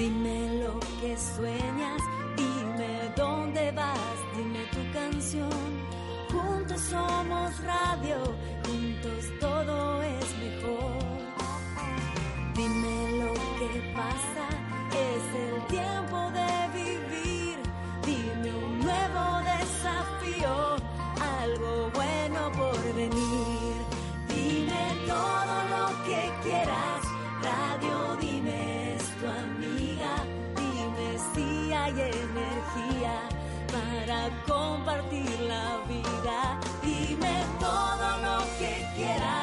Dime lo que sueñas, dime dónde vas, dime tu canción. Juntos somos radio, juntos todo es mejor. Dime lo que pasa, para compartir la vida. Dime todo lo que quieras,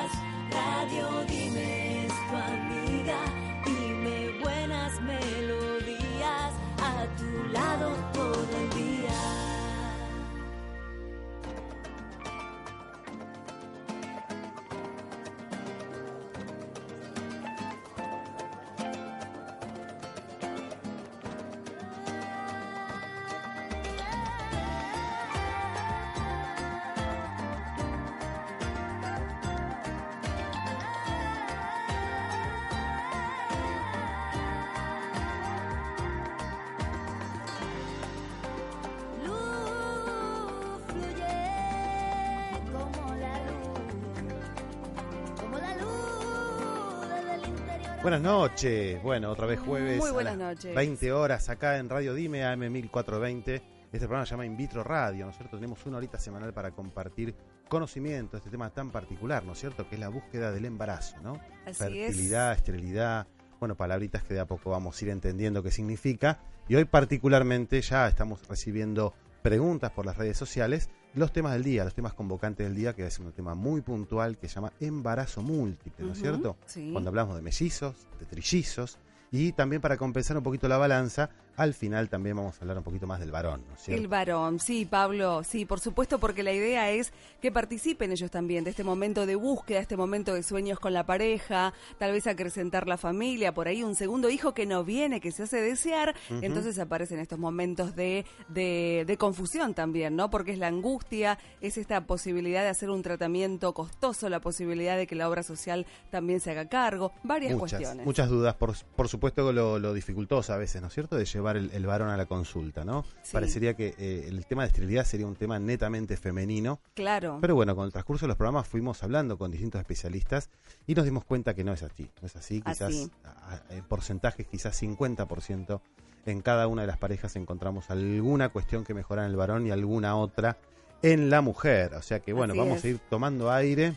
Buenas noches. Bueno, otra vez jueves. Muy a buenas las noches. 20 horas acá en Radio Dime AM 1420. Este programa se llama In Vitro Radio, ¿no es cierto? Tenemos una horita semanal para compartir conocimiento de este tema tan particular, ¿no es cierto? Que es la búsqueda del embarazo, ¿no? Así Fertilidad, esterilidad, bueno, palabritas que de a poco vamos a ir entendiendo qué significa. Y hoy particularmente ya estamos recibiendo preguntas por las redes sociales, los temas del día, los temas convocantes del día, que es un tema muy puntual que se llama embarazo múltiple, ¿no es cierto? sí. Cuando hablamos de mellizos, de trillizos, y también para compensar un poquito la balanza, al final también vamos a hablar un poquito más del varón, ¿no es cierto? El varón, sí, Pablo, sí, por supuesto, porque la idea es que participen ellos también de este momento de búsqueda, este momento de sueños con la pareja, tal vez acrecentar la familia, por ahí un segundo hijo que no viene, que se hace desear, entonces aparecen estos momentos de, de, de confusión también, ¿no? Porque es la angustia, es esta posibilidad de hacer un tratamiento costoso, la posibilidad de que la obra social también se haga cargo, varias muchas, cuestiones. muchas dudas, por, por supuesto lo, lo dificultoso a veces, ¿no es cierto?, de llevar el, el varón a la consulta, ¿no? Sí. Parecería que eh, el tema de esterilidad sería un tema netamente femenino, Claro. pero bueno, con el transcurso de los programas fuimos hablando con distintos especialistas y nos dimos cuenta que no es así, no es así, quizás Así. a- a- en porcentajes, quizás 50% en cada una de las parejas encontramos alguna cuestión que mejora en el varón y alguna otra en la mujer, o sea que bueno, Así vamos es. a ir tomando aire.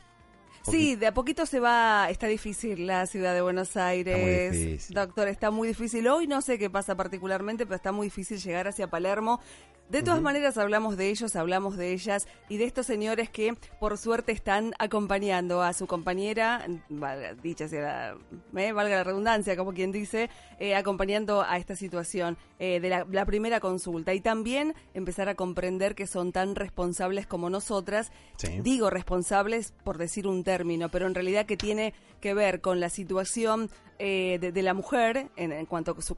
Sí, de a poquito se va, está difícil la ciudad de Buenos Aires. difícil. Doctor, está muy difícil. Hoy no sé qué pasa particularmente, pero está muy difícil llegar hacia Palermo. De todas maneras, hablamos de ellos, hablamos de ellas y de estos señores que, por suerte, están acompañando a su compañera, valga- dicha sea la, eh, valga la redundancia, como quien dice, eh, acompañando a esta situación eh, de la, la primera consulta. Y también empezar a comprender que son tan responsables como nosotras. Sí. Digo responsables por decir un término, pero en realidad que tiene que ver con la situación eh, de, de la mujer en, en cuanto a su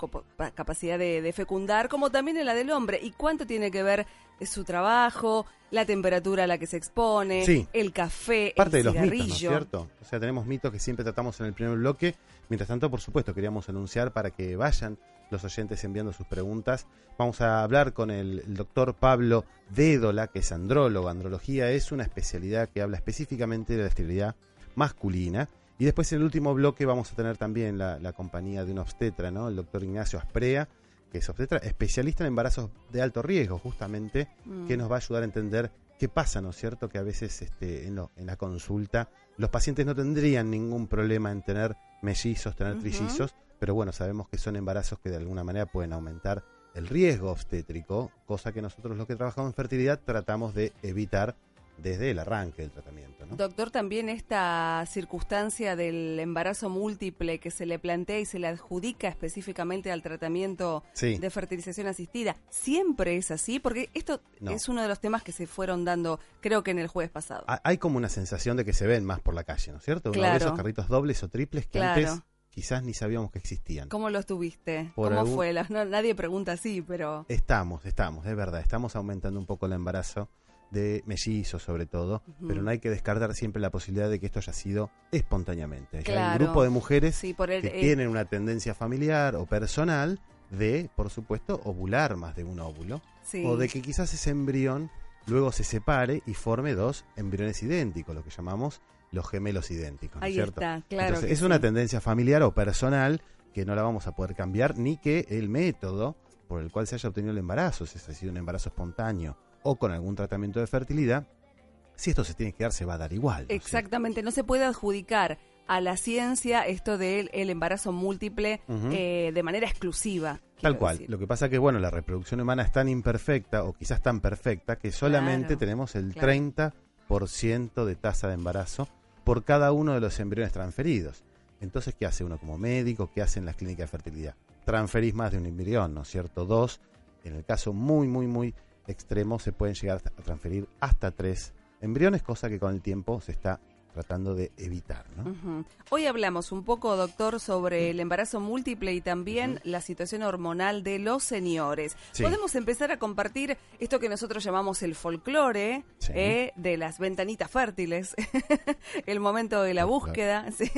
capacidad de, de fecundar, como también en la del hombre. ¿Y cuánto tiene que ver su trabajo, la temperatura a la que se expone, Sí. el café, parte de el los mitos, ¿no es cigarrillo? cierto? O sea, tenemos mitos que siempre tratamos en el primer bloque. Mientras tanto, por supuesto, queríamos anunciar para que vayan los oyentes enviando sus preguntas. Vamos a hablar con el, el doctor Pablo Dédola, que es andrólogo. Andrología es una especialidad que habla específicamente de la esterilidad masculina. Y después en el último bloque vamos a tener también la, la compañía de un obstetra, ¿no? El doctor Ignacio Asprea, que es obstetra, especialista en embarazos de alto riesgo, justamente, Mm. que nos va a ayudar a entender qué pasa, ¿no es cierto? Que a veces este, en, lo- en la consulta los pacientes no tendrían ningún problema en tener mellizos, tener Ujú. trillizos, pero bueno, sabemos que son embarazos que de alguna manera pueden aumentar el riesgo obstétrico, cosa que nosotros los que trabajamos en fertilidad tratamos de evitar desde el arranque del tratamiento. ¿no? Doctor, también esta circunstancia del embarazo múltiple que se le plantea y se le adjudica específicamente al tratamiento Sí. de fertilización asistida, ¿siempre es así? Porque esto No. es uno de los temas que se fueron dando, creo que en el jueves pasado. Ha- Hay como una sensación de que se ven más por la calle, ¿no es cierto? Uno ve Claro. esos carritos dobles o triples que Claro. antes quizás ni sabíamos que existían. ¿Cómo los tuviste? Por ¿Cómo algún- fue? No, nadie pregunta así, pero... Estamos, estamos, es verdad, estamos aumentando un poco el embarazo de mellizos sobre todo, pero no hay que descartar siempre la posibilidad de que esto haya sido espontáneamente. Ya Hay Claro. un grupo de mujeres Sí, por el, que eh, tienen una tendencia familiar o personal de, por supuesto, ovular más de un óvulo. Sí. O de que quizás ese embrión luego se separe y forme dos embriones idénticos, lo que llamamos los gemelos idénticos. ¿no es Ahí cierto? está, claro. Entonces, que es una tendencia familiar o personal que no la vamos a poder cambiar, ni que el método por el cual se haya obtenido el embarazo, si ha sido un embarazo espontáneo o con algún tratamiento de fertilidad, si esto se tiene que dar, se va a dar igual. Exactamente, no se puede adjudicar a la ciencia esto del el embarazo múltiple eh, de manera exclusiva. Tal cual. decir. Lo que pasa que, bueno, la reproducción humana es tan imperfecta, o quizás tan perfecta, que solamente Claro, tenemos el claro. 30% de tasa de embarazo por cada uno de los embriones transferidos. Entonces, ¿qué hace uno como médico? ¿Qué hace en las clínicas de fertilidad? Transferís más de un embrión, ¿no es cierto? Dos. En el caso muy, muy, muy extremo, se pueden llegar a transferir hasta tres embriones, cosa que con el tiempo se está tratando de evitar, ¿no? Hoy hablamos un poco, doctor, sobre el embarazo múltiple y también la situación hormonal de los señores. Sí. Podemos empezar a compartir esto que nosotros llamamos el folclore Sí. eh, de las ventanitas fértiles, el momento de la búsqueda, sí.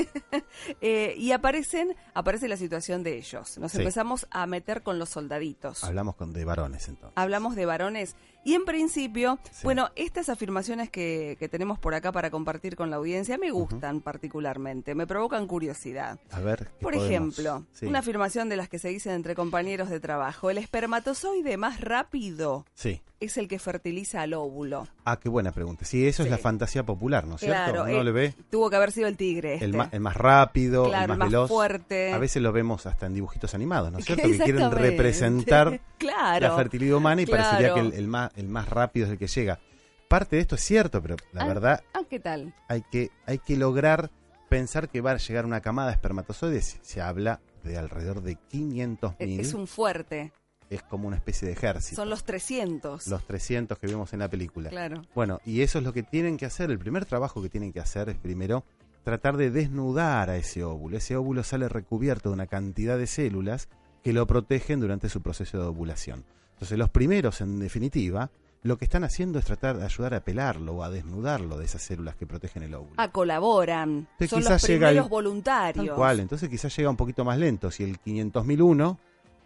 Eh, y aparecen, aparece la situación de ellos. Nos empezamos a meter con los soldaditos. Hablamos con de varones entonces. Hablamos de varones y en principio, Sí. bueno, estas afirmaciones que, que tenemos por acá para compartir con la audiencia me gustan particularmente, me provocan curiosidad. A ver. ¿qué Por podemos- ejemplo, Sí. una afirmación de las que se dicen entre compañeros de trabajo, el espermatozoide más rápido Sí. es el que fertiliza al óvulo. Ah, qué buena pregunta. Sí, eso es la fantasía popular, ¿no es cierto? Uno eh, ve tuvo que haber sido el tigre. Este. el, ma- el más rápido, claro, el más veloz. fuerte. A veces lo vemos hasta en dibujitos animados, ¿no es cierto? Que quieren representar claro. la fertilidad humana y parecería que el, el más, el más rápido es el que llega. Parte de esto es cierto, pero la Ah, verdad Ah, ¿qué tal? hay que, hay que lograr pensar que va a llegar una camada de espermatozoides. Se habla de alrededor de 500 Es- mil. Es un fuerte. Es como una especie de ejército. Son los 300. los 300 que vimos en la película. Claro. Bueno, y eso es lo que tienen que hacer. El primer trabajo que tienen que hacer es primero tratar de desnudar a ese óvulo. Ese óvulo sale recubierto de una cantidad de células que lo protegen durante su proceso de ovulación. Entonces los primeros, en definitiva, lo que están haciendo es tratar de ayudar a pelarlo o a desnudarlo de esas células que protegen el óvulo. Ah, colaboran. Entonces, Son los llega primeros el- voluntarios. Tal cual, entonces quizás llega un poquito más lento. Si el 500.001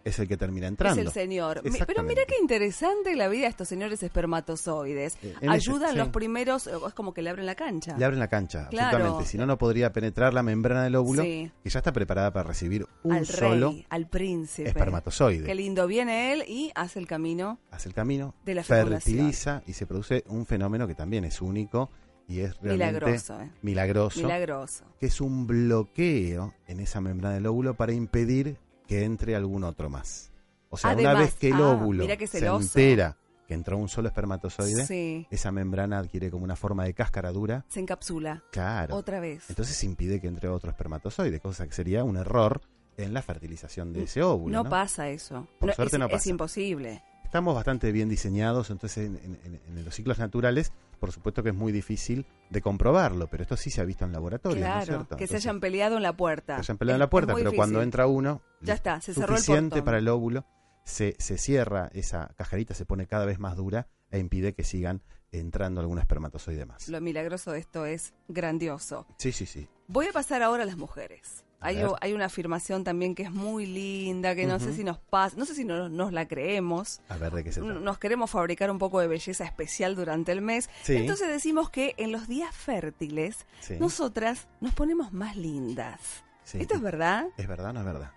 es el que termina entrando. Es el señor. Pero mira qué interesante la vida de estos señores espermatozoides. Eh, ese- Ayudan sí. los primeros, eh, es como que le abren la cancha. Le abren la cancha, Claro. absolutamente. Si no, no podría penetrar la membrana del óvulo, Sí. que ya está preparada para recibir un al solo rey, al príncipe. espermatozoide. Qué lindo viene él y hace el camino. Hace el camino, De la fertiliza y se produce un fenómeno que también es único y es realmente Milagroso, eh. milagroso, Milagroso. que es un bloqueo en esa membrana del óvulo para impedir que entre algún otro más. O sea, una vez que el ah, óvulo qué se entera que entró un solo espermatozoide, Sí. esa membrana adquiere como una forma de cáscara dura. Se encapsula. Claro. Otra vez. Entonces impide que entre otro espermatozoide, cosa que sería un error en la fertilización de ese óvulo. no, ¿no? pasa eso. Por No, suerte es, no es pasa. imposible. Estamos bastante bien diseñados, entonces en, en- en- en los ciclos naturales, por supuesto que es muy difícil de comprobarlo, pero esto sí se ha visto en laboratorio, ¿no es Claro, cierto? que se hayan peleado en la puerta. se hayan peleado en la puerta, pero cuando entra uno, Ya está, se cerró el suficiente portón. para el óvulo, se, se cierra esa cajarita, se pone cada vez más dura e impide que sigan entrando algún espermatozoide más. Lo milagroso de esto es grandioso. Sí, sí, sí. Voy a pasar ahora a las mujeres. Hay, hay una afirmación también que es muy linda, que no sé si nos pasa, no sé si no- nos la creemos. A ver de qué se trata. Nos queremos fabricar un poco de belleza especial durante el mes. Sí. Entonces decimos que en los días fértiles, Sí, nosotras nos ponemos más lindas. sí. ¿Esto es verdad? ¿Es verdad no es verdad?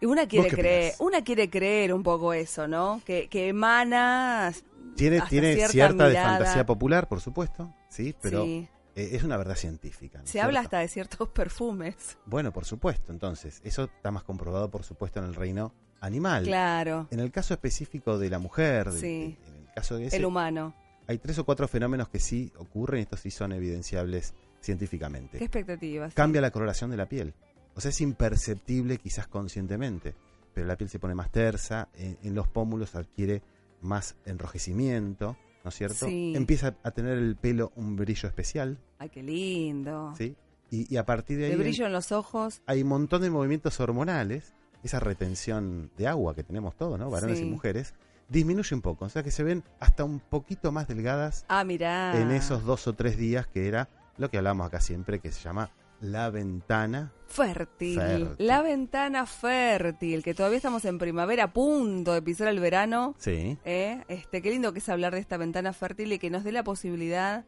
Y una quiere creer, una quiere creer un poco eso, ¿no? Que, que emana Tiene, tiene cierta cierta de fantasía popular, por supuesto, sí, pero sí. Eh, es una verdad científica. ¿no es Se habla hasta de ciertos perfumes. Bueno, por supuesto, entonces, eso está más comprobado, por supuesto, en el reino animal. Claro, En el caso específico de la mujer, de- Sí. en el caso de ese, el humano. hay tres o cuatro fenómenos que sí ocurren y estos sí son evidenciables científicamente. Qué expectativas. Cambia la coloración de la piel. O sea, es imperceptible quizás conscientemente, pero la piel se pone más tersa, en, en los pómulos adquiere más enrojecimiento, ¿no es cierto? Sí. Empieza a tener el pelo un brillo especial, Ay, qué lindo. ¿sí? Y, y a partir de ahí El brillo en los ojos. hay un montón de movimientos hormonales, esa retención de agua que tenemos todos, ¿no? Varones Sí. y mujeres, disminuye un poco, o sea que se ven hasta un poquito más delgadas Ah, mirá. en esos dos o tres días que era lo que hablamos acá siempre, que se llama la ventana. Fértil. Fértil. La ventana fértil, que todavía estamos en primavera, a punto de pisar el verano. Sí. ¿eh? Este, qué lindo que es hablar de esta ventana fértil y que nos dé la posibilidad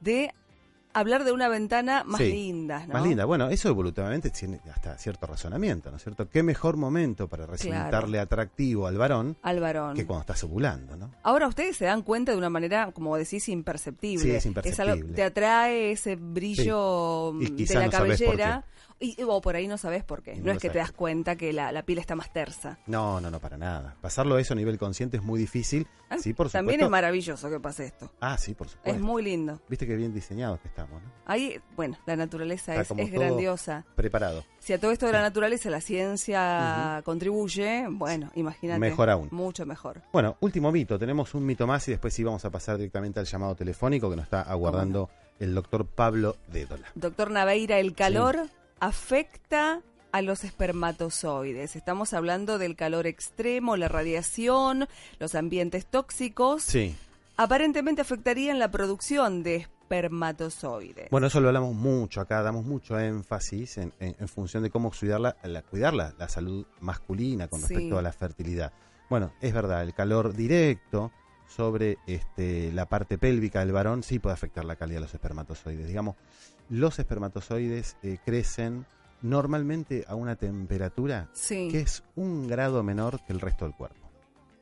de hablar de una ventana más Sí, linda, ¿no? Más linda. Bueno, eso evolutivamente tiene hasta cierto razonamiento, ¿no es cierto? ¿Qué mejor momento para resultarle atractivo al varón Al varón. que cuando estás ovulando, ¿no? Ahora ustedes se dan cuenta de una manera, como decís, imperceptible. Sí, es algo- imperceptible. te atrae ese brillo Sí. De la cabellera. Y, o por ahí no sabes por qué. No, no es que te das cuenta que la, la piel está más tersa. No, no, no, para nada. Pasarlo eso a nivel consciente es muy difícil. Ah, Sí, por supuesto. También es maravilloso que pase esto. Ah, sí, por supuesto. Es muy lindo. Viste qué bien diseñados que estamos, ¿no? Ahí, bueno, la naturaleza Está es, es grandiosa. Preparado. Si a todo esto de la naturaleza la ciencia contribuye, bueno, imagínate. Mejor aún. Mucho mejor. Bueno, último mito. Tenemos un mito más y después sí vamos a pasar directamente al llamado telefónico que nos está aguardando el doctor Pablo Dédola. Doctor Naveira, el calor afecta a los espermatozoides. Estamos hablando del calor extremo, la radiación, los ambientes tóxicos. Sí. Aparentemente afectarían la producción de espermatozoides. Bueno, eso lo hablamos mucho acá, damos mucho énfasis en, en- en función de cómo cuidar la, la- salud masculina con Sí. respecto a la fertilidad. Bueno, es verdad, el calor directo sobre este, la parte pélvica del varón sí puede afectar la calidad de los espermatozoides. Digamos, los espermatozoides eh, crecen normalmente a una temperatura sí, que es un grado menor que el resto del cuerpo.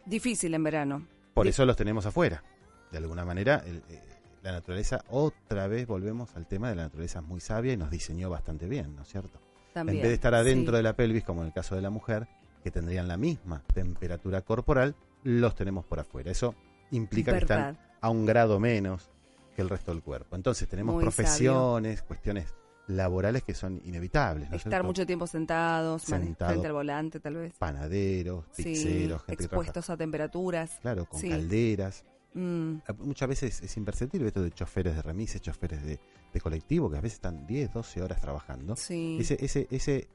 difícil en verano. Por eso los tenemos afuera. De alguna manera, el- eh, la naturaleza, otra vez volvemos al tema de la naturaleza muy sabia y nos diseñó bastante bien, ¿no es cierto? También. en vez de estar adentro sí. de la pelvis, como en el caso de la mujer, que tendrían la misma temperatura corporal, los tenemos por afuera. Eso implica que están a un grado menos que el resto del cuerpo. Entonces tenemos Muy profesiones, cuestiones laborales que son inevitables. ¿no es Estar cierto? mucho tiempo sentados, Sentado. frente al volante tal vez. Panaderos, Sí, pizzeros, gente que expuestos a temperaturas. claro, con Sí. calderas. Mm, Ah, Muchas veces es imperceptible esto de choferes de remises, choferes de, de colectivo, que a veces están 10, 12 horas trabajando. sí. Ese, ese, ese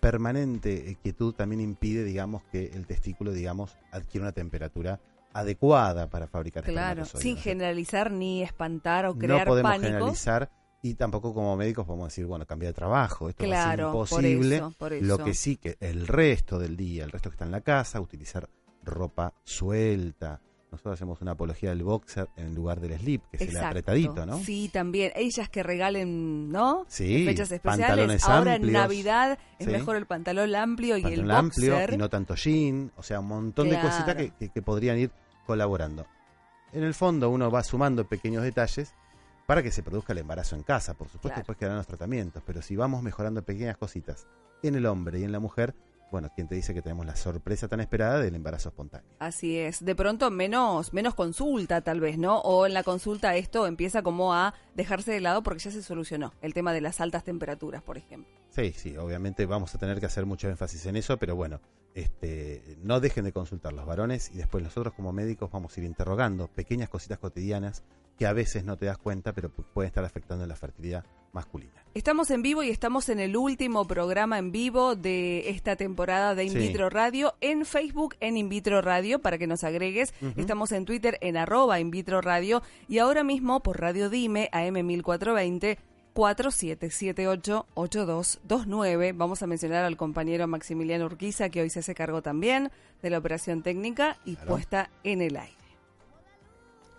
permanente eh, quietud también impide, digamos, que el testículo, digamos, adquiera una temperatura adecuada para fabricar Claro, espermatozoides, sin ¿no generalizar ni espantar o No crear podemos pánico. generalizar y tampoco como médicos podemos decir, bueno, cambia de trabajo, esto Claro, va a ser por imposible. eso, por eso. Lo que sí que el resto del día, el resto que está en la casa, utilizar ropa suelta. Nosotros hacemos una apología del boxer en lugar del slip, que es el Exacto. apretadito, ¿no? Sí, también. Ellas que regalen, ¿no? Sí, En fechas especiales. pantalones Ahora en amplios. Navidad es Sí. mejor el pantalón amplio y pantalón el boxer. amplio y no tanto jean, o sea, un montón de cositas que, que- que podrían ir colaborando. En el fondo uno va sumando pequeños detalles para que se produzca el embarazo en casa, por supuesto, Claro. después quedarán los tratamientos, pero si vamos mejorando pequeñas cositas en el hombre y en la mujer, bueno, ¿quién te dice que tenemos la sorpresa tan esperada del embarazo espontáneo? Así es. De pronto menos, menos consulta tal vez, ¿no? O en la consulta esto empieza como a dejarse de lado porque ya se solucionó. El tema de las altas temperaturas, por ejemplo. Sí, sí, obviamente vamos a tener que hacer mucho énfasis en eso, pero bueno, este, no dejen de consultar los varones y después nosotros como médicos vamos a ir interrogando pequeñas cositas cotidianas que a veces no te das cuenta, pero pu- pueden estar afectando la fertilidad masculina. Estamos en vivo y estamos en el último programa en vivo de esta temporada de In Sí. Vitro Radio en Facebook en In Vitro Radio para que nos agregues. Estamos en Twitter en arroba In Vitro Radio y ahora mismo por Radio Dime AM 1420 4778-8229. Vamos a mencionar al compañero Maximiliano Urquiza que hoy se hace cargo también de la operación técnica y Claro. puesta en el aire.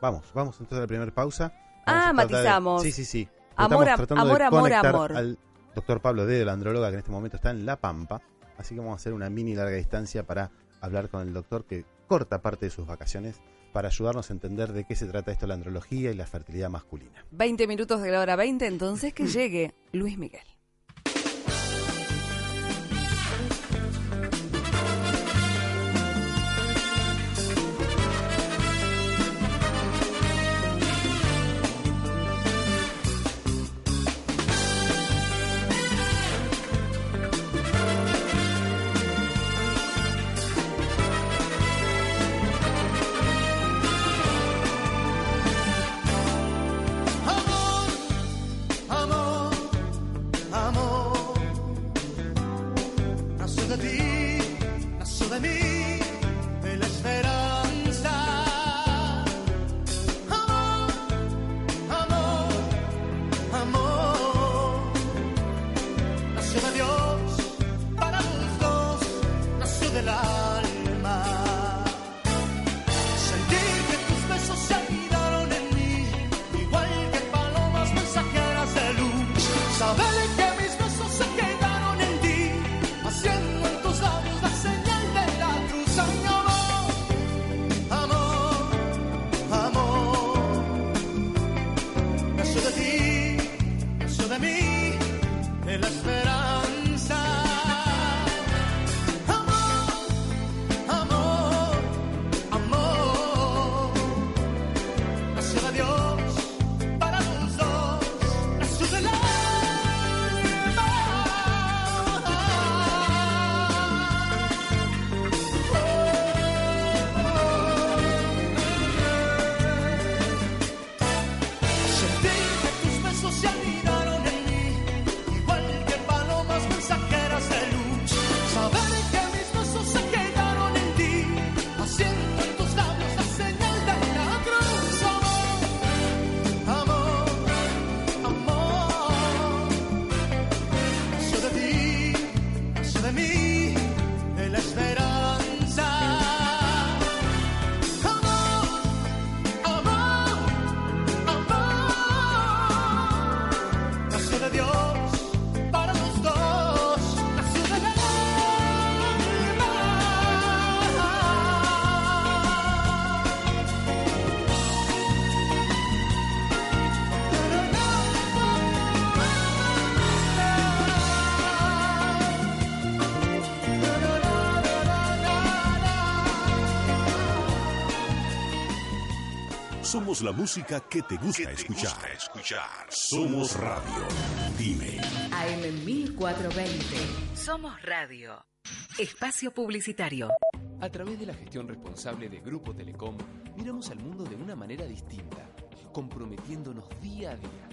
Vamos, vamos entonces a la primera pausa. Ah, Vamos de- matizamos. Sí, sí, sí. Amor, Estamos tratando de amor, amor, conectar amor. Al doctor Pablo D, la andróloga, que en este momento está en La Pampa. Así que vamos a hacer una mini larga distancia para hablar con el doctor que corta parte de sus vacaciones para ayudarnos a entender de qué se trata esto la andrología y la fertilidad masculina. 20 minutos de la hora 20, entonces que llegue Luis Miguel. Somos la música que te gusta escuchar. Somos radio. Dime. AM 1420. Somos Radio. Espacio Publicitario. A través de la gestión responsable de Grupo Telecom, miramos al mundo de una manera distinta, comprometiéndonos día a día.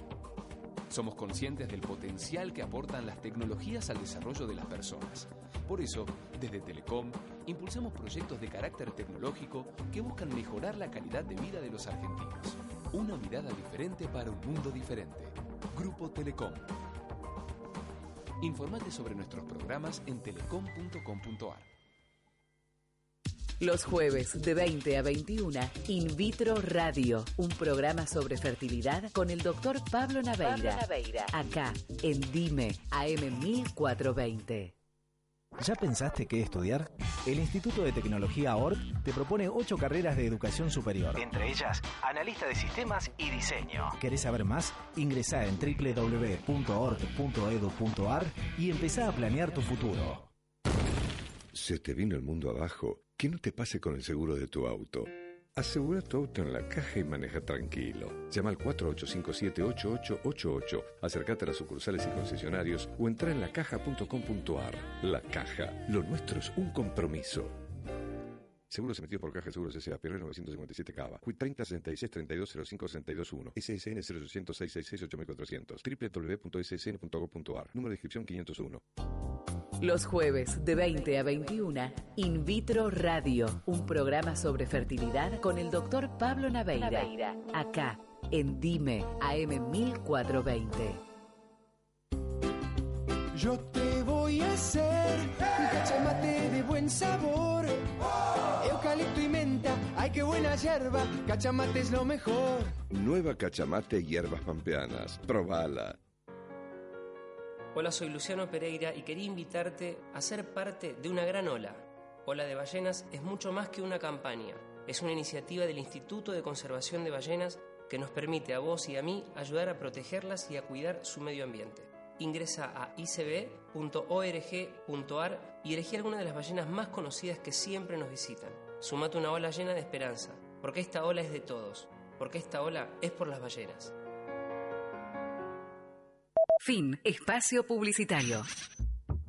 Somos conscientes del potencial que aportan las tecnologías al desarrollo de las personas. Por eso, desde Telecom, impulsamos proyectos de carácter tecnológico que buscan mejorar la calidad de vida de los argentinos. Una mirada diferente para un mundo diferente. Grupo Telecom. Informate sobre nuestros programas en telecom.com.ar. Los jueves de 20 a 21, In Vitro Radio, un programa sobre fertilidad con el doctor Pablo Naveira. Acá, en Dime, AM 1420. ¿Ya pensaste qué estudiar? El Instituto de Tecnología ORT te propone ocho carreras de educación superior. Entre ellas, analista de sistemas y diseño. ¿Querés saber más? Ingresá en www.ort.edu.ar y empezá a planear tu futuro. Se te vino el mundo abajo. Que no te pase con el seguro de tu auto. Asegura tu auto en la caja y maneja tranquilo. Llama al 4857-8888. Acércate a las sucursales y concesionarios o entra en lacaja.com.ar. La Caja. Lo nuestro es un compromiso. Seguros emitidos por Caja de Seguros S.A. Pirre 957 Cava. Quit 30 66 32 05 621. SSN 0800 666 8400. www.ssn.gov.ar. Número de inscripción 501. Los jueves de 20 a 21, In Vitro Radio, un programa sobre fertilidad con el doctor Pablo Naveira. Acá, en Dime, AM 1420. Yo te voy a hacer un cachamate de buen sabor. Eucalipto y menta, ay qué buena yerba. Cachamate es lo mejor. Nueva Cachamate Hierbas Pampeanas. Probala. Hola, soy Luciano Pereira y quería invitarte a ser parte de una gran ola. Ola de Ballenas es mucho más que una campaña. Es una iniciativa del Instituto de Conservación de Ballenas que nos permite a vos y a mí ayudar a protegerlas y a cuidar su medio ambiente. Ingresa a icb.org.ar y elegí alguna de las ballenas más conocidas que siempre nos visitan. Sumate una ola llena de esperanza, porque esta ola es de todos, porque esta ola es por las ballenas. Fin. Espacio Publicitario.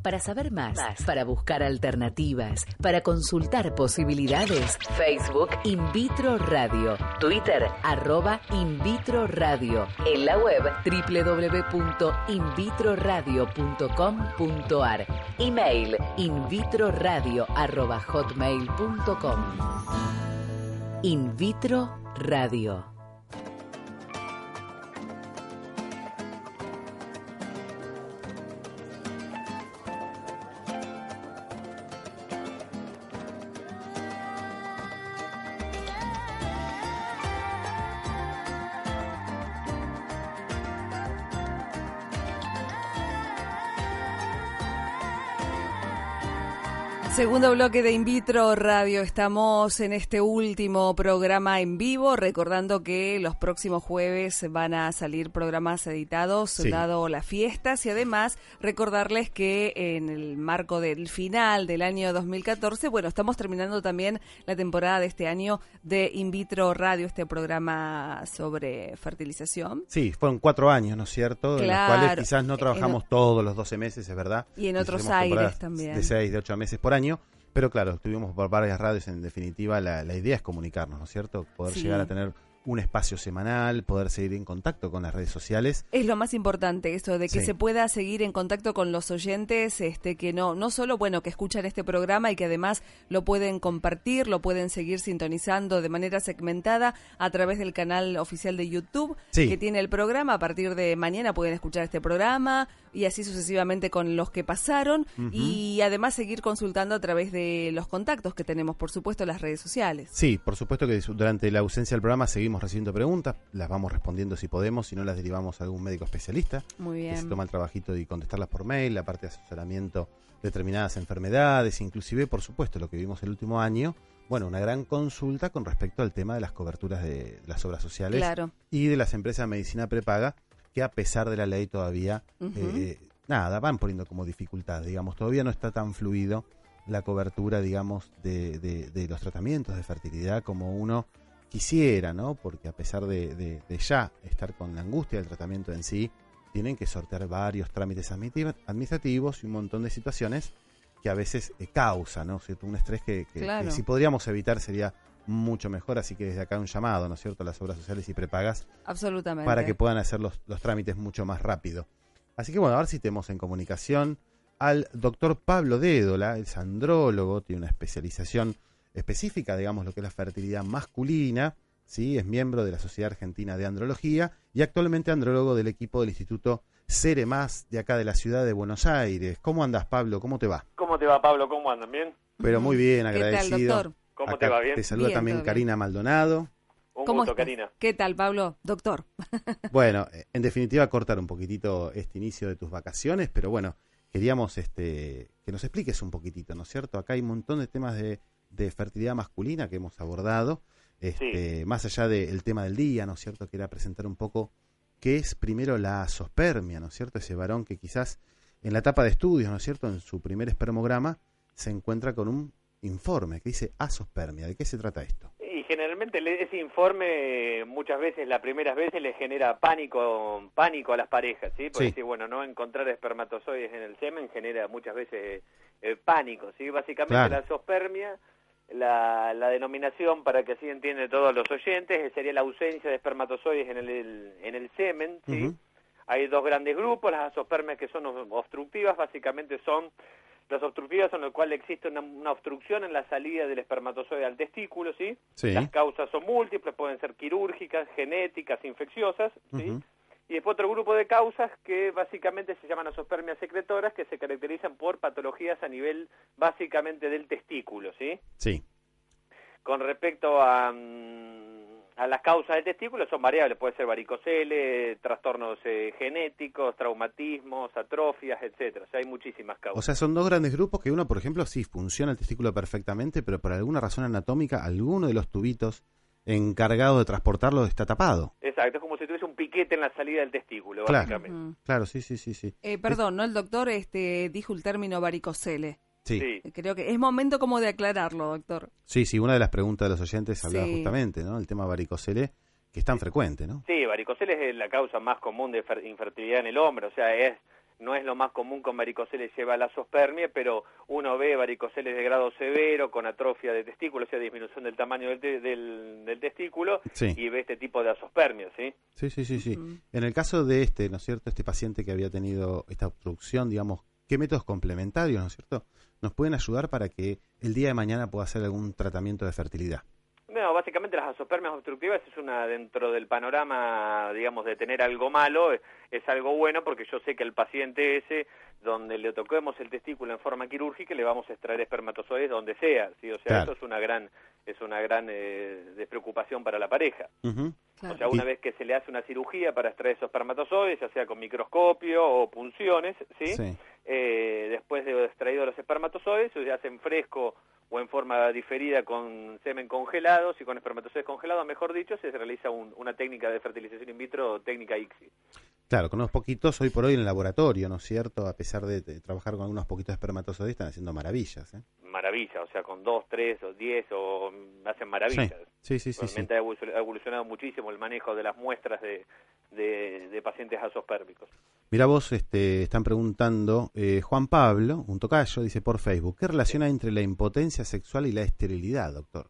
Para saber más, para buscar alternativas, para consultar posibilidades, Facebook In Vitro Radio, Twitter arroba In Vitro Radio, en la web www.invitroradio.com.ar, email invitroradio arroba hotmail.com. In Vitro Radio. Segundo bloque de In Vitro Radio. Estamos en este último programa en vivo, recordando que los próximos jueves van a salir programas editados, Sí. dado las fiestas, y además recordarles que en el marco del final del año 2014, bueno, estamos terminando también la temporada de este año de In Vitro Radio, este programa sobre fertilización. Sí, fueron cuatro años, ¿no es cierto? En los Claro. cuales quizás no En trabajamos todos los 12 meses, es verdad. Y en otros aires también. De 6, de 8 meses por año. Pero claro, estuvimos por varias radios, en definitiva, la, la idea es comunicarnos, ¿no es cierto? Poder Sí. llegar a tener un espacio semanal, poder seguir en contacto con las redes sociales. Es lo más importante eso de que Sí. se pueda seguir en contacto con los oyentes, este que no no solo bueno que escuchan este programa y que además lo pueden compartir, lo pueden seguir sintonizando de manera segmentada a través del canal oficial de YouTube Sí. que tiene el programa. A partir de mañana pueden escuchar este programa y así sucesivamente con los que pasaron y además seguir consultando a través de los contactos que tenemos, por supuesto, las redes sociales. Sí, por supuesto que durante la ausencia del programa seguimos recibiendo preguntas, las vamos respondiendo si podemos, si no las derivamos a algún médico especialista. Muy que se bien. toma el trabajito de contestarlas por mail, la parte de asesoramiento de determinadas enfermedades, inclusive, por supuesto, lo que vimos el último año, bueno, una gran consulta con respecto al tema de las coberturas de las obras sociales Claro. y de las empresas de medicina prepaga, que a pesar de la ley todavía, eh, nada, van poniendo como dificultad, digamos, todavía no está tan fluido la cobertura, digamos, de, de- de los tratamientos de fertilidad como uno quisiera, ¿no? Porque a pesar de, de- de ya estar con la angustia del tratamiento en sí, tienen que sortear varios trámites administrativos y un montón de situaciones que a veces eh, causa, ¿no? ¿Cierto? Un estrés que, que- que Claro. si podríamos evitar sería mucho mejor, así que desde acá un llamado, ¿no es cierto?, a las obras sociales y prepagas Absolutamente. para que puedan hacer los, los trámites mucho más rápido. Así que bueno, a ver si tenemos en comunicación al doctor Pablo Dédola, es andrólogo, tiene una especialización específica, digamos, lo que es la fertilidad masculina, ¿sí? es miembro de la Sociedad Argentina de Andrología y actualmente andrólogo del equipo del Instituto Ceremás de acá de la ciudad de Buenos Aires. ¿Cómo andas, Pablo? ¿Cómo te va? ¿Cómo te va, Pablo? ¿Cómo andan? ¿Bien? Pero muy bien, ¿Qué tal, agradecido. doctor? ¿Cómo Acá te va? ¿Bien? Te saluda Bien, también. Karina Maldonado. Un ¿Cómo gusto? Karina. ¿Qué tal, Pablo? Doctor. Bueno, en definitiva cortar un poquitito este inicio de tus vacaciones, pero bueno, queríamos este que nos expliques un poquitito, ¿no es cierto? Acá hay un montón de temas de, de fertilidad masculina que hemos abordado, este, más allá del tema del día, ¿no es cierto? Que era presentar un poco qué es primero la asospermia, ¿no es cierto? Ese varón que quizás en la etapa de estudios, ¿no es cierto? En su primer espermograma se encuentra con un informe que dice asospermia. ¿De qué se trata esto? Y generalmente ese informe muchas veces, las primeras veces, le genera pánico pánico a las parejas, ¿sí? Porque Sí. si, bueno, no encontrar espermatozoides en el semen genera muchas veces eh, pánico, ¿sí? Básicamente Claro. la azoospermia, la, la denominación, para que así entienden todos los oyentes, sería la ausencia de espermatozoides en el, el- en el semen, ¿sí? Hay dos grandes grupos, las azoospermias que son obstructivas, básicamente son las obstructivas son en el cual existe una, una obstrucción en la salida del espermatozoide al testículo, ¿sí? Sí. Las causas son múltiples, pueden ser quirúrgicas, genéticas, infecciosas, ¿sí? Y después otro grupo de causas que básicamente se llaman asospermias secretoras, que se caracterizan por patologías a nivel básicamente del testículo, ¿sí? Sí. Con respecto a, mm, a las causas del testículo, son variables, puede ser varicocele, trastornos eh, genéticos, traumatismos, atrofias, etcétera. O sea, hay muchísimas O causas. sea, son dos grandes grupos que uno, por ejemplo, sí funciona el testículo perfectamente, pero por alguna razón anatómica, alguno de los tubitos encargado de transportarlo está tapado. Exacto, es como si tuviese un piquete en la salida del testículo, Claro. básicamente. Claro, sí, sí, sí, sí. Eh, perdón, ¿no? El doctor este, dijo el término varicocele. Sí, Sí. Eh, Creo que es momento como de aclararlo, doctor. sí, sí, una de las preguntas de los oyentes hablaba Sí. justamente, ¿no? El tema varicocele, que es tan frecuente, ¿no? Sí, varicocele es la causa más común de fer- infertilidad en el hombre, o sea, es no es lo más común con varicocele lleva la asospermia, pero uno ve varicoceles de grado severo con atrofia de testículo, o sea, disminución del tamaño del, te- del, del testículo, Sí. y ve este tipo de asospermia, ¿sí? Sí, sí, sí, sí. En el caso de este, ¿no es cierto? Este paciente que había tenido esta obstrucción, digamos, ¿qué métodos complementarios, ¿no es cierto? Nos pueden ayudar para que el día de mañana pueda hacer algún tratamiento de fertilidad. No, básicamente las asospermias obstructivas es una dentro del panorama, digamos, de tener algo malo, es, es algo bueno porque yo sé que el paciente ese, donde le toquemos el testículo en forma quirúrgica, le vamos a extraer espermatozoides donde sea, ¿sí? O sea, Claro. eso es una gran, es una gran eh, despreocupación para la pareja. O sea, una vez que se le hace una cirugía para extraer esos espermatozoides, ya sea con microscopio o punciones, ¿sí? Sí. Eh, después de extraído los espermatozoides, se hacen fresco o en forma diferida con semen congelado, y con espermatozoides congelados, mejor dicho, se realiza un- una técnica de fertilización in vitro, técnica ICSI. Claro, con unos poquitos hoy por hoy en el laboratorio, ¿no es cierto? A pesar de, de trabajar con algunos poquitos espermatozoides, están haciendo maravillas. ¿eh? Maravilla, o sea, con dos, tres o diez o hacen maravillas. Sí, sí, sí. sí, sí. Realmente ha evolu- ha evolucionado muchísimo el manejo de las muestras de, de, de pacientes azospérmicos. Mira vos, este, están preguntando, eh, Juan Pablo, un tocayo, dice por Facebook, ¿qué relación hay entre la impotencia sexual y la esterilidad, doctor?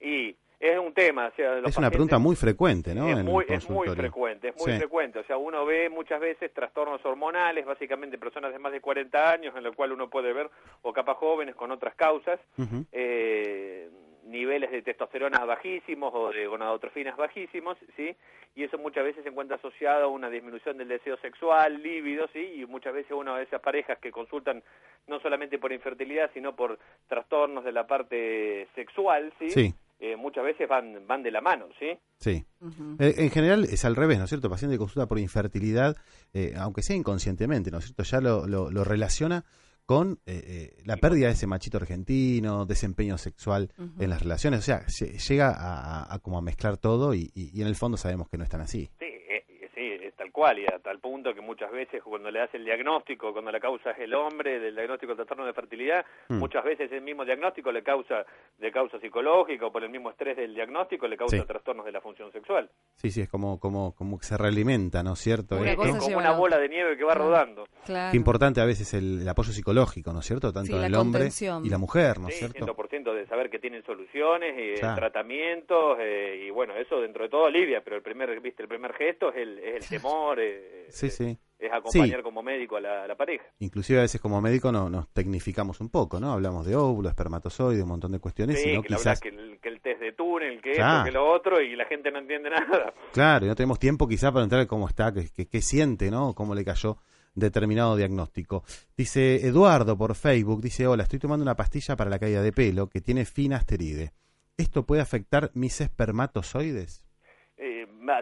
Y es un tema, o sea, los es una pregunta muy frecuente, ¿no? Es muy, es muy frecuente, es muy Sí. frecuente. O sea, uno ve muchas veces trastornos hormonales, básicamente personas de más de 40 años, en lo cual uno puede ver, o capaz jóvenes con otras causas, eh, niveles de testosterona bajísimos o de gonadotrofinas bajísimos, ¿sí? Y eso muchas veces se encuentra asociado a una disminución del deseo sexual, líbido, ¿sí? Y muchas veces una de esas parejas que consultan no solamente por infertilidad, sino por trastornos de la parte sexual, ¿sí? Sí. Eh, muchas veces van, van de la mano, ¿sí? Sí. Eh, en general es al revés, ¿no es cierto? El paciente que consulta por infertilidad, eh, aunque sea inconscientemente, ¿no es cierto? Ya lo, lo, lo relaciona con eh, eh, la pérdida de ese machito argentino, desempeño sexual en las relaciones. O sea, lle- llega a, a- a como a mezclar todo y, y- y en el fondo sabemos que no es tan así. Sí, eh, eh, sí, es tal cual, y a tal punto que muchas veces cuando le hace el diagnóstico, cuando la causa es el hombre, del diagnóstico de trastorno de fertilidad, Mm. muchas veces el mismo diagnóstico le causa de causa psicológica o por el mismo estrés del diagnóstico le causa Sí. trastornos de la función sexual. Sí, sí, es como, como, como que se realimenta, ¿no es cierto? Una Esto. cosa Es como lleva una bola de nieve que va Claro. rodando. Claro. Qué importante a veces el, el apoyo psicológico, ¿no es cierto? Tanto Sí, del hombre y la mujer, ¿no es Sí, cierto? 100% de saber que tienen soluciones, eh, Claro. tratamientos, eh, y bueno, eso dentro de todo alivia, pero el primer, viste, el primer gesto es el, es el temor, eh, Sí, sí. es acompañar Sí. como médico a la, a la pareja. Inclusive a veces como médico no, nos tecnificamos un poco, ¿no? Hablamos de óvulo, espermatozoide, un montón de cuestiones, Sí, y no que, quizás... que, el, que el test de túnel, que Claro. esto, que lo otro, y la gente no entiende nada. Claro, y no tenemos tiempo quizás para entrar cómo está, qué, qué- qué siente, ¿no? Cómo le cayó determinado diagnóstico. Dice Eduardo por Facebook, dice, hola, estoy tomando una pastilla para la caída de pelo que tiene finasteride. ¿Esto puede afectar mis espermatozoides?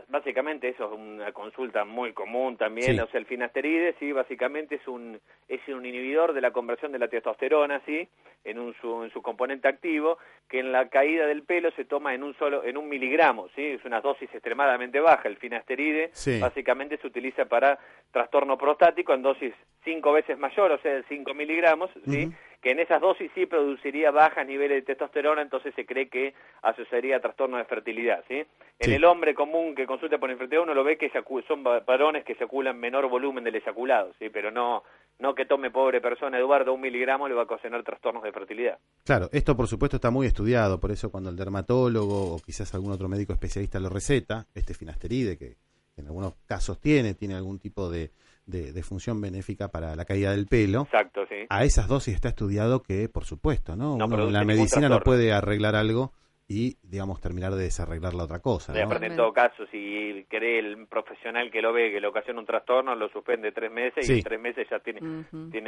Básicamente eso es una consulta muy común también, Sí. o sea, el finasteride, sí, básicamente es un es un inhibidor de la conversión de la testosterona, sí, en un su, en su componente activo, que en la caída del pelo se toma en un solo en un miligramo, sí, es una dosis extremadamente baja. El finasteride Sí. básicamente se utiliza para trastorno prostático en dosis cinco veces mayor, o sea, de 5 miligramos, sí. Que en esas dosis sí produciría bajas niveles de testosterona, entonces se cree que asociaría a trastorno de fertilidad, ¿sí? En Sí. el hombre común que consulta por infertilidad uno lo ve que son va- varones que eyaculan menor volumen del eyaculado, ¿sí? Pero no no que tome pobre persona, Eduardo, un miligramo le va a ocasionar trastornos de fertilidad. Claro, esto por supuesto está muy estudiado, por eso cuando el dermatólogo o quizás algún otro médico especialista lo receta, este finasteride que en algunos casos tiene, tiene algún tipo de, de- de función benéfica para la caída del pelo. Exacto, sí. A esas dosis está estudiado que, por supuesto, ¿no? No Uno la medicina no puede arreglar algo y, digamos, terminar de desarreglar la otra cosa. ¿no? aparte, en todo caso, si cree el profesional que lo ve que le ocasiona un trastorno, lo suspende tres meses y en tres meses ya tiene,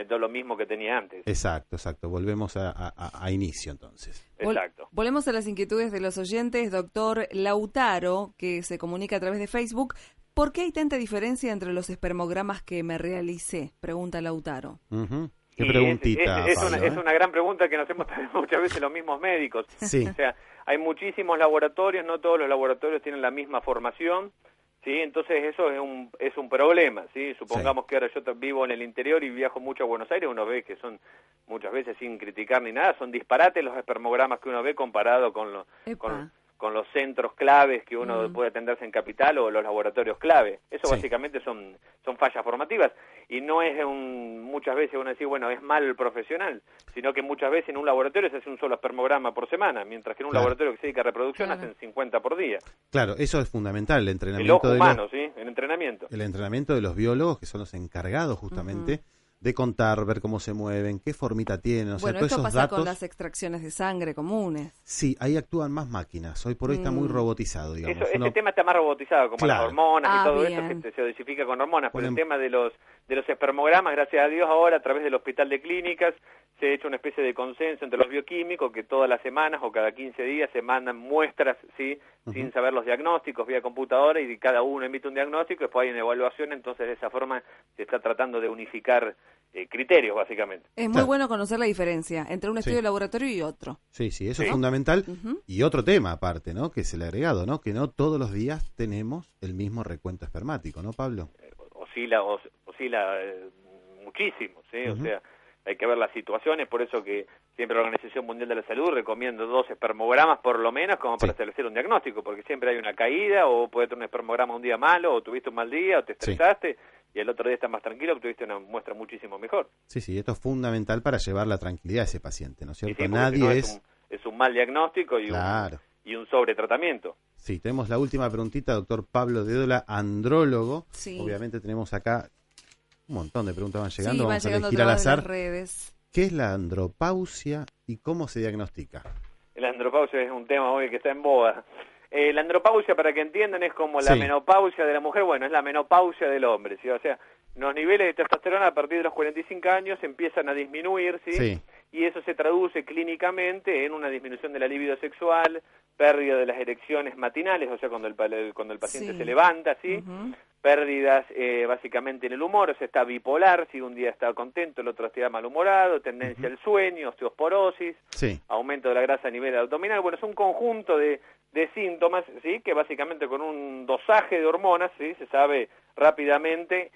todo lo mismo que tenía antes. Exacto, exacto. Volvemos a, a- a- a inicio entonces. Vol- Exacto. Volvemos a las inquietudes de los oyentes. Doctor Lautaro, que se comunica a través de Facebook. ¿Por qué hay tanta diferencia entre los espermogramas que me realicé? Pregunta Lautaro. Ujú. Qué Y preguntita, Es, es- es Pablo, una, ¿eh? es una gran pregunta que nos hemos también muchas veces los mismos médicos. Sí. O sea, hay muchísimos laboratorios, no todos los laboratorios tienen la misma formación, ¿sí? Entonces eso es un, es un problema, ¿sí? Supongamos que ahora yo vivo en el interior y viajo mucho a Buenos Aires, uno ve que son muchas veces sin criticar ni nada, son disparates los espermogramas que uno ve comparado con, lo- con, con los centros claves que uno puede atenderse en capital o los laboratorios clave. Eso Sí. básicamente son, son fallas formativas y no es un, muchas veces uno dice, bueno, es mal el profesional, sino que muchas veces en un laboratorio se hace un solo espermograma por semana, mientras que en un Claro. laboratorio que se dedica a reproducción Claro. hacen 50 por día. Claro, eso es fundamental, el El entrenamiento ojo de los- humano, ¿sí? El entrenamiento. el entrenamiento de los biólogos, que son los encargados justamente de contar, ver cómo se mueven, qué formita tienen, o sea, bueno, todos esto esos pasa datos. con las extracciones de sangre comunes. Sí, ahí actúan más máquinas. Hoy por hoy está muy Mm. robotizado, digamos. Eso, Uno- ese tema está más robotizado, como Claro. las hormonas Ah, y todo bien. eso que se dosifica con hormonas, pero el Ponen- tema de los de los espermogramas, gracias a Dios ahora a través del Hospital de Clínicas se ha hecho una especie de consenso entre los bioquímicos que todas las semanas o cada 15 días se mandan muestras, ¿sí? sin saber los diagnósticos vía computadora y cada uno emite un diagnóstico, después hay una evaluación, entonces de esa forma se está tratando de unificar eh, criterios básicamente. Es muy bueno conocer la diferencia entre un Sí. estudio de laboratorio y otro. Sí, sí, eso Sí. es fundamental. Y otro tema aparte, ¿no? Que es el agregado, ¿no? Que no todos los días tenemos el mismo recuento espermático, ¿no, Pablo? Oscila os- oscila eh, muchísimo, ¿sí? O sea, hay que ver las situaciones, por eso que siempre la Organización Mundial de la Salud recomienda dos espermogramas por lo menos como para Sí. establecer un diagnóstico, porque siempre hay una caída o puede tener un espermograma un día malo o tuviste un mal día o te Sí. estresaste y el otro día estás más tranquilo tuviste una muestra muchísimo mejor. Sí, sí, esto es fundamental para llevar la tranquilidad a ese paciente, ¿no es cierto? sí, Nadie no es... un, es un mal diagnóstico y Claro. un, y un sobretratamiento. Sí, tenemos la última preguntita, doctor Pablo Dédola, andrólogo. Sí. Obviamente tenemos acá un montón de preguntas van Sí, llegando, van vamos a elegir al todas las azar. redes. ¿Qué es la andropausia y cómo se diagnostica? La andropausia es un tema hoy que está en boda. Eh, la andropausia, para que entiendan, es como la Sí. menopausia de la mujer, bueno, es la menopausia del hombre, ¿sí? O sea, los niveles de testosterona a partir de los 45 años empiezan a disminuir, ¿sí? Sí. Y eso se traduce clínicamente en una disminución de la libido sexual, pérdida de las erecciones matinales, o sea, cuando el, cuando el paciente Sí. se levanta, ¿sí? Pérdidas eh, básicamente en el humor, o sea, está bipolar, si un día está contento, el otro está malhumorado, tendencia al sueño, osteoporosis, Sí, aumento de la grasa a nivel abdominal, bueno, es un conjunto de, de síntomas, ¿sí? Que básicamente con un dosaje de hormonas, ¿sí? Se sabe rápidamente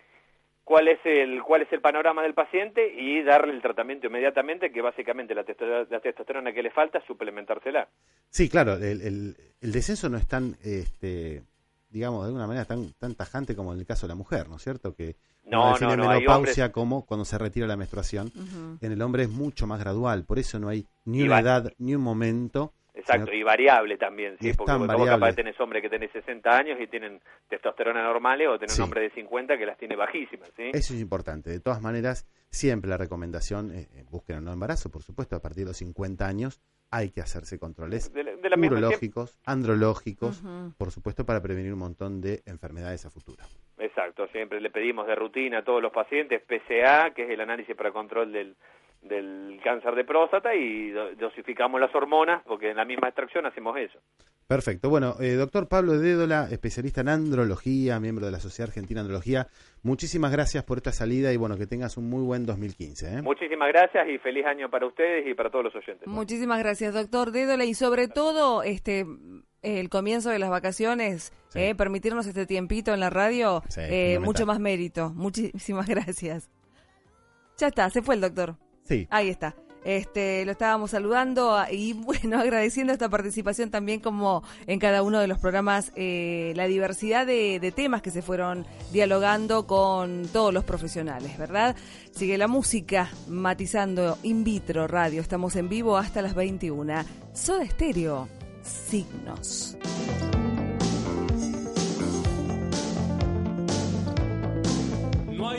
cuál es el cuál es el panorama del paciente y darle el tratamiento inmediatamente, que básicamente la, testo- la testosterona que le falta, suplementársela. sí, claro, el, el- el descenso no es tan, este, digamos, de alguna manera tan, tan tajante como en el caso de la mujer, ¿no es cierto? Que No, no, no, menopausia como cuando se retira la menstruación. Ujú. En el hombre es mucho más gradual, por eso no hay ni Y una va- edad ni un momento. Exacto, y variable también, ¿sí? es Porque vos variable. capaz tenés hombres que tenés 60 años y tienen testosterona normales o tenés Sí. un hombre de 50 que las tiene bajísimas, ¿sí? Eso es importante. De todas maneras, siempre la recomendación, eh, busquen un no embarazo, por supuesto, a partir de los 50 años hay que hacerse controles De la- de la misma- urológicos, andrológicos, por supuesto, para prevenir un montón de enfermedades a futuro. Exacto, siempre le pedimos de rutina a todos los pacientes PCA, que es el análisis para control del, del cáncer de próstata, y do- dosificamos las hormonas, porque en la misma extracción hacemos eso. Perfecto. Bueno, eh, doctor Pablo Dédola, especialista en andrología, miembro de la Sociedad Argentina de Andrología, muchísimas gracias por esta salida y bueno, que tengas un muy buen 2015. ¿eh? Muchísimas gracias y feliz año para ustedes y para todos los oyentes. Muchísimas gracias, doctor Dédola, y sobre todo, este, el comienzo de las vacaciones, Sí. eh, permitirnos este tiempito en la radio, Sí, eh, mucho más mérito. Muchísimas gracias. Ya está, se fue el doctor. Sí, Ahí está. Este, lo estábamos saludando a- y bueno, agradeciendo esta participación también como en cada uno de los programas, eh, la diversidad de, de temas que se fueron dialogando con todos los profesionales, ¿verdad? Sigue la música matizando in vitro radio, estamos en vivo hasta las 21. Soda Estéreo, signos. No hay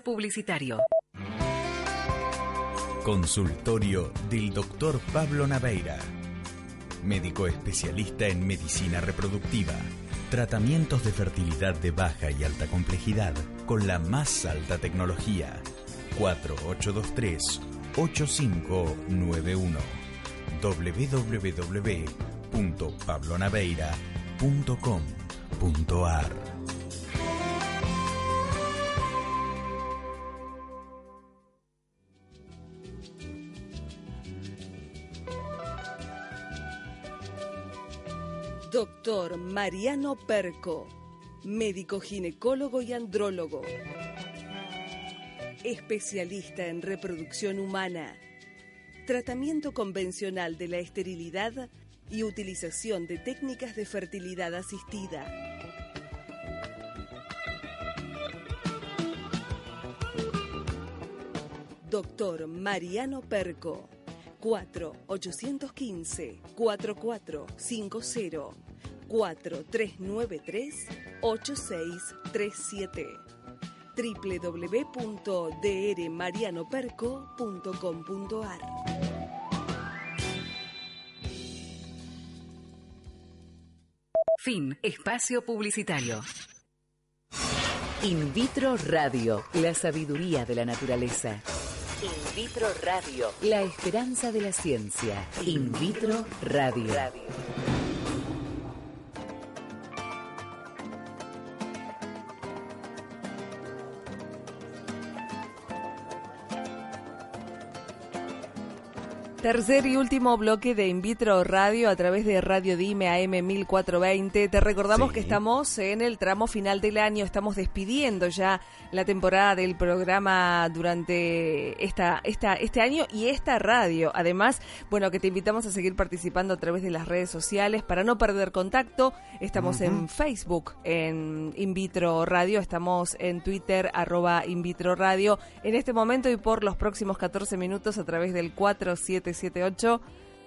Publicitario. Consultorio del doctor Pablo Naveira. Médico especialista en medicina reproductiva. Tratamientos de fertilidad de baja y alta complejidad con la más alta tecnología. 4823-8591. www.pablonaveira.com.ar Doctor Mariano Perco, médico ginecólogo y andrólogo. Especialista en reproducción humana. Tratamiento convencional de la esterilidad y utilización de técnicas de fertilidad asistida. Doctor Mariano Perco. 4-815-4450 4393-8637 www.drmarianoperco.com.ar Fin. Espacio publicitario. In vitro radio. La sabiduría de la naturaleza. In vitro radio. La esperanza de la ciencia. In vitro radio. Tercer y último bloque de In Vitro Radio a través de Radio Dime AM 1420. Te recordamos Sí. que estamos en el tramo final del año, estamos despidiendo ya la temporada del programa durante esta, esta, este año y esta radio. Además, bueno, que te invitamos a seguir participando a través de las redes sociales para no perder contacto. Estamos en Facebook, en In Vitro Radio, estamos en Twitter, arroba In Vitro Radio. En este momento y por los próximos 14 minutos a través del 4778.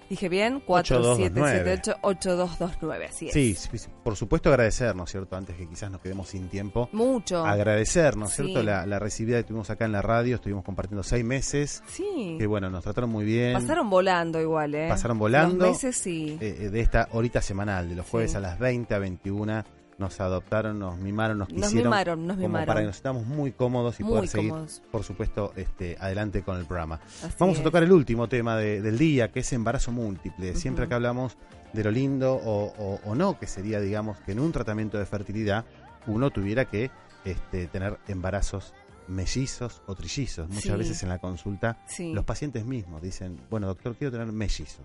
Dije bien, 4778-8229, así es. Sí, por supuesto agradecer, ¿no es cierto? Antes que quizás nos quedemos sin tiempo. Mucho. Agradecer, ¿no es Sí. cierto? La, la recibida que tuvimos acá en la radio, estuvimos compartiendo seis meses. Sí. Que bueno, nos trataron muy bien. Pasaron volando igual, ¿eh? Pasaron volando. Los meses sí. eh, eh, de esta horita semanal, de los jueves Sí. a las 20 a 21, nos adoptaron, nos mimaron, nos Nos quisieron. mimaron, nos como mimaron. para que nos estamos muy cómodos y Muy poder seguir, cómodos. por supuesto, este, adelante con el programa. Así Vamos a tocar el último tema de- del día, que es embarazo múltiple. Siempre que hablamos de lo lindo o, o- o no, que sería, digamos, que en un tratamiento de fertilidad uno tuviera que este, tener embarazos mellizos o trillizos. Muchas Sí. veces en la consulta Sí. los pacientes mismos dicen, bueno, doctor, quiero tener mellizos.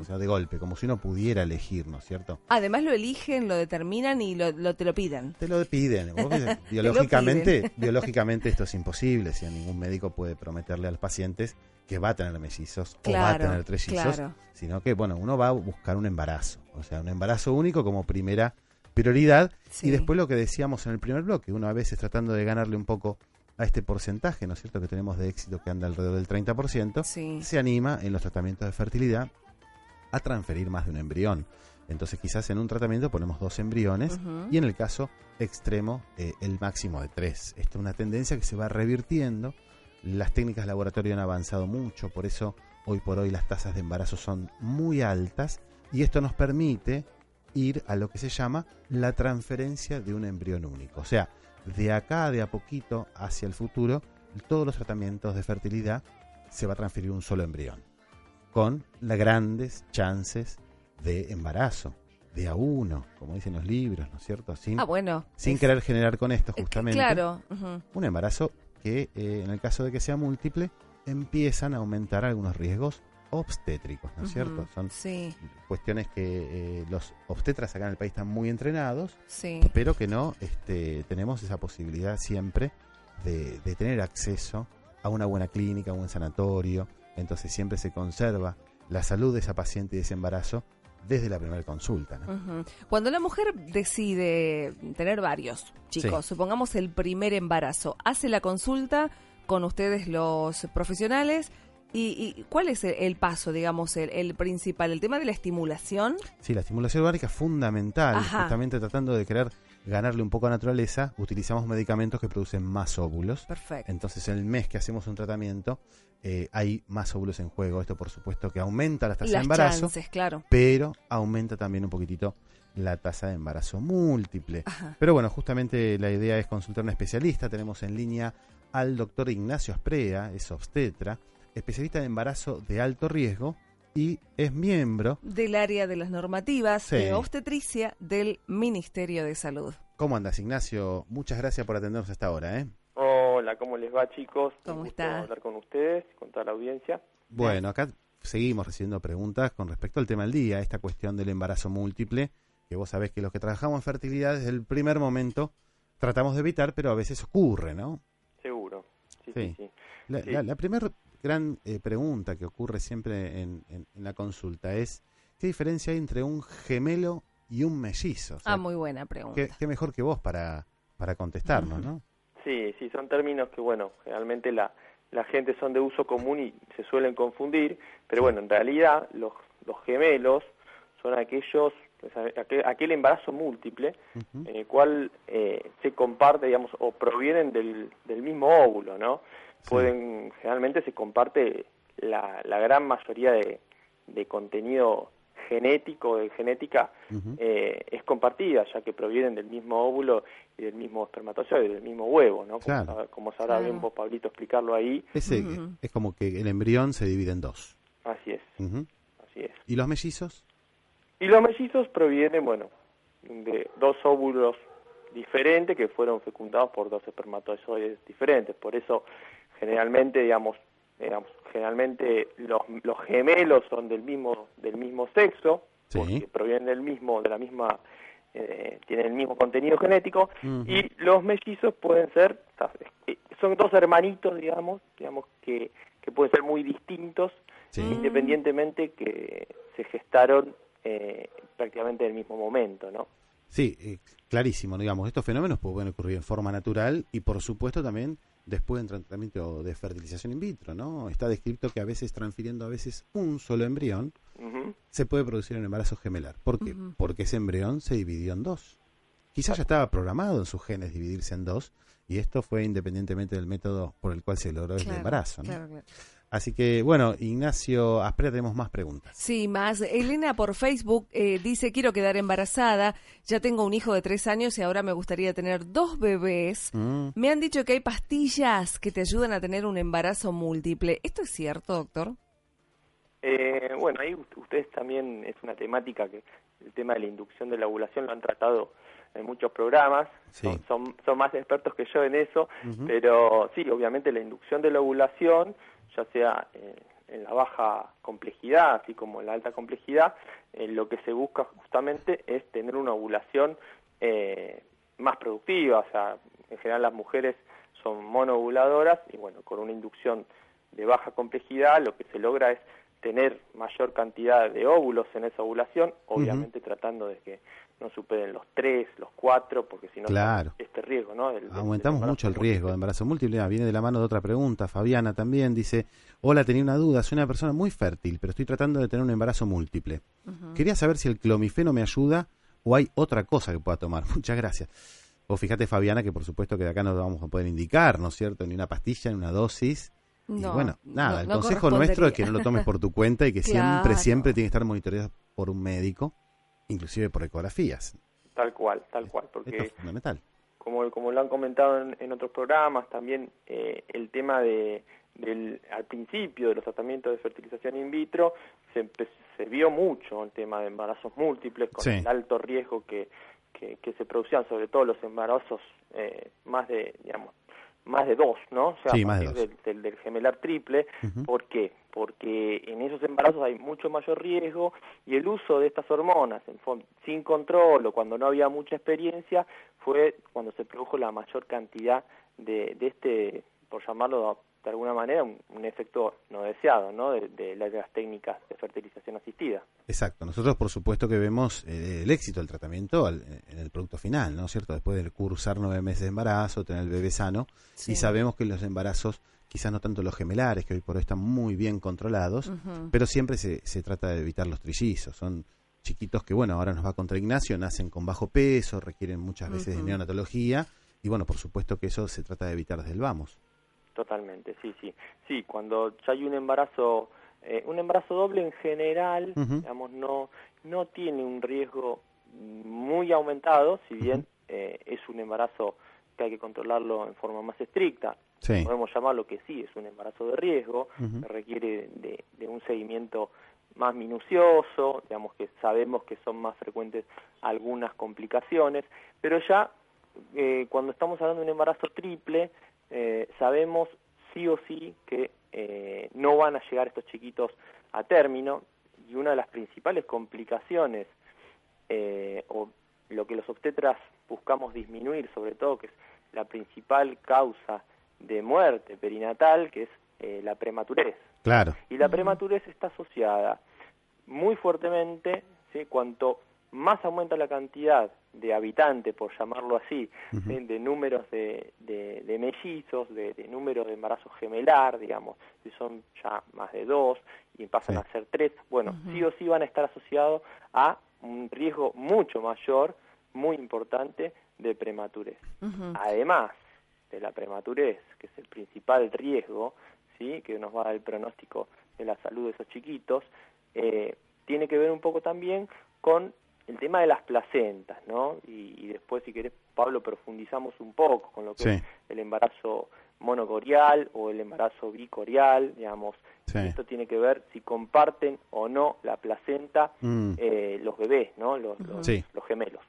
O sea, de golpe, como si uno pudiera elegir, ¿no es cierto? Además lo eligen, lo determinan y lo, lo- te lo piden. Te lo piden. Biológicamente, piden. biológicamente esto es imposible. Si ningún médico puede prometerle a los pacientes que va a tener mellizos o va a tener trellizos, claro. sino que bueno, uno va a buscar un embarazo, o sea, un embarazo único como primera prioridad Sí. y después lo que decíamos en el primer bloque, uno a veces tratando de ganarle un poco a este porcentaje, ¿no es cierto?, que tenemos de éxito que anda alrededor del 30%, Sí. se anima en los tratamientos de fertilidad a transferir más de un embrión. Entonces quizás en un tratamiento ponemos dos embriones y en el caso extremo eh, el máximo de tres. Esta es una tendencia que se va revirtiendo. Las técnicas de laboratorio han avanzado mucho, por eso hoy por hoy las tasas de embarazo son muy altas y esto nos permite ir a lo que se llama la transferencia de un embrión único. O sea, de acá de a poquito hacia el futuro, todos los tratamientos de fertilidad se va a transferir un solo embrión, con las grandes chances de embarazo, de a uno, como dicen los libros, ¿no es cierto? Sin, Ah, bueno. sin Es- querer generar con esto es que, justamente Claro. un embarazo que eh, en el caso de que sea múltiple empiezan a aumentar algunos riesgos obstétricos, ¿no es cierto? Son Sí, cuestiones que eh, los obstetras acá en el país están muy entrenados, sí. pero que no este, tenemos esa posibilidad siempre de, de tener acceso a una buena clínica, a un sanatorio, entonces siempre se conserva la salud de esa paciente y de ese embarazo desde la primera consulta. ¿no? Cuando la mujer decide tener varios chicos, Sí. supongamos el primer embarazo, hace la consulta con ustedes los profesionales y, y ¿cuál es el, el paso, digamos, el, el principal? El tema de la estimulación. Sí, la estimulación ovárica es fundamental, Ajá. justamente tratando de crear ganarle un poco a naturaleza, utilizamos medicamentos que producen más óvulos. Perfecto. Entonces, en el mes que hacemos un tratamiento, eh, hay más óvulos en juego. Esto, por supuesto, que aumenta la tasa de embarazo, chances, claro. pero aumenta también un poquitito la tasa de embarazo múltiple. Ajá. Pero bueno, justamente la idea es consultar a un especialista. Tenemos en línea al doctor Ignacio Asprea, es obstetra, especialista de embarazo de alto riesgo y es miembro. Del área de las normativas Sí. de obstetricia del Ministerio de Salud. ¿Cómo andas, Ignacio? Muchas gracias por atendernos hasta ahora, ¿eh? Hola, ¿cómo les va, chicos? ¿Cómo Un gusto está? hablar con ustedes, con toda la audiencia. Bueno, acá seguimos recibiendo preguntas con respecto al tema del día, esta cuestión del embarazo múltiple, que vos sabés que los que trabajamos en fertilidad desde el primer momento tratamos de evitar, pero a veces ocurre, ¿no? Seguro. Sí, Sí. sí, sí. La, Sí. la- la primera gran eh, pregunta que ocurre siempre en, en- en la consulta es, ¿qué diferencia hay entre un gemelo y un mellizo? O sea, Ah, muy buena pregunta. ¿qué, qué mejor que vos para, para contestarnos, ¿no? Sí, sí, son términos que, bueno, generalmente la, la gente son de uso común y se suelen confundir, pero bueno, en realidad los, los gemelos son aquellos, pues, aquel, aquel embarazo múltiple en el cual eh, se comparte, digamos, o provienen del, del mismo óvulo, ¿no? Pueden, generalmente se comparte la, la gran mayoría de, de contenido genético, de genética, eh, es compartida, ya que provienen del mismo óvulo y del mismo espermatozoide, del mismo huevo, ¿no? Como, Claro. sab- como sabrá bien vos, Pablito, explicarlo ahí. Ese, Es como que el embrión se divide en dos. Así es, Ujú. así es. ¿Y los mellizos? Y los mellizos provienen, bueno, de dos óvulos diferentes que fueron fecundados por dos espermatozoides diferentes. Por eso, generalmente, digamos, digamos generalmente los, los gemelos son del mismo del mismo sexo, Sí. porque provienen del mismo de la misma eh, tienen el mismo contenido genético y los mellizos pueden ser son dos hermanitos, digamos, digamos que que pueden ser muy distintos Sí. independientemente que se gestaron eh, prácticamente en el mismo momento, ¿no? Sí, eh, clarísimo, digamos, estos fenómenos pueden ocurrir en forma natural y por supuesto también después del tratamiento de fertilización in vitro, ¿no? Está descrito que a veces transfiriendo a veces un solo embrión se puede producir un embarazo gemelar. ¿Por qué? Porque ese embrión se dividió en dos. Quizás ya estaba programado en sus genes dividirse en dos y esto fue independientemente del método por el cual se logró el embarazo, ¿no? claro, claro. Así que, bueno, Ignacio Asprea, tenemos más preguntas. Sí, más. Elena por Facebook eh, dice, quiero quedar embarazada, ya tengo un hijo de tres años y ahora me gustaría tener dos bebés. Mm. Me han dicho que hay pastillas que te ayudan a tener un embarazo múltiple. ¿Esto es cierto, doctor? Eh, bueno, ahí u- ustedes también es una temática que el tema de la inducción de la ovulación lo han tratado en muchos programas, Sí. son, son, son más expertos que yo en eso, pero sí, obviamente la inducción de la ovulación, ya sea eh, en la baja complejidad, así como en la alta complejidad, eh, lo que se busca justamente es tener una ovulación eh, más productiva, o sea, en general las mujeres son monoovuladoras y bueno, con una inducción de baja complejidad lo que se logra es tener mayor cantidad de óvulos en esa ovulación, obviamente tratando de que no superen los tres, los cuatro, porque si no Claro. este riesgo, ¿no? Aumentamos mucho el riesgo de embarazo múltiple. Ah, viene de la mano de otra pregunta. Fabiana también dice, hola, tenía una duda, soy una persona muy fértil, pero estoy tratando de tener un embarazo múltiple. Quería saber si el clomifeno me ayuda o hay otra cosa que pueda tomar. Muchas gracias. O fíjate, Fabiana, que por supuesto que de acá no vamos a poder indicar, ¿no es cierto? Ni una pastilla, ni una dosis. y No, bueno, nada, no- el no consejo nuestro es que no lo tomes por tu cuenta y que siempre, Claro. siempre tiene que estar monitoreado por un médico, inclusive por ecografías. Tal cual, tal cual, Esto porque es fundamental. como, como lo han comentado en, en otros programas, también eh, el tema de, del, al principio de los tratamientos de fertilización in vitro, se, se vio mucho el tema de embarazos múltiples, con Sí. el alto riesgo que, que, que se producían, sobre todo los embarazos eh, más de, digamos, más de dos, ¿no? O sea, Sí, más de dos. Del, del, del gemelar triple. Ujú. ¿Por qué? Porque en esos embarazos hay mucho mayor riesgo y el uso de estas hormonas en sin control o cuando no había mucha experiencia fue cuando se produjo la mayor cantidad de, de este, por llamarlo de alguna manera, un, un efecto no deseado, ¿no? De, de las técnicas de fertilización asistida. Exacto. Nosotros, por supuesto, que vemos eh, el éxito del tratamiento al- en el producto final, ¿no es cierto? Después de cursar nueve meses de embarazo, tener el bebé sano, Sí. y sabemos que los embarazos, quizás no tanto los gemelares, que hoy por hoy están muy bien controlados, pero siempre se, se trata de evitar los trillizos. Son, chiquitos que, bueno, ahora nos va contra Ignacio, nacen con bajo peso, requieren muchas veces de neonatología y, bueno, por supuesto que eso se trata de evitar desde el vamos. Totalmente, sí, sí. Sí, cuando ya hay un embarazo, eh, un embarazo doble en general, digamos, no, no tiene un riesgo muy aumentado, si bien eh, es un embarazo que hay que controlarlo en forma más estricta. Sí. Podemos llamarlo que sí, es un embarazo de riesgo, que requiere de, de un seguimiento más minucioso, digamos que sabemos que son más frecuentes algunas complicaciones, pero ya eh, cuando estamos hablando de un embarazo triple, eh, sabemos sí o sí que eh, no van a llegar estos chiquitos a término y una de las principales complicaciones eh, o lo que los obstetras buscamos disminuir sobre todo que es la principal causa de muerte perinatal que es eh, la prematurez Claro. y la prematurez está asociada muy fuertemente, ¿sí? cuanto más aumenta la cantidad de habitantes, por llamarlo así, de números de, de, de mellizos, de, de número de embarazo gemelar, digamos, si son ya más de dos y pasan Sí. a ser tres, bueno, sí o sí van a estar asociados a un riesgo mucho mayor, muy importante, de prematurez. Además de la prematurez, que es el principal riesgo, ¿sí? que nos va a dar el pronóstico de la salud de esos chiquitos, eh, tiene que ver un poco también con el tema de las placentas, ¿no? Y, y después, si querés, Pablo, profundizamos un poco con lo que Sí. es el embarazo monocorial o el embarazo bicorial, digamos. Sí. Esto tiene que ver si comparten o no la placenta Mm. eh, los bebés, ¿no? Los, los- Sí. los gemelos.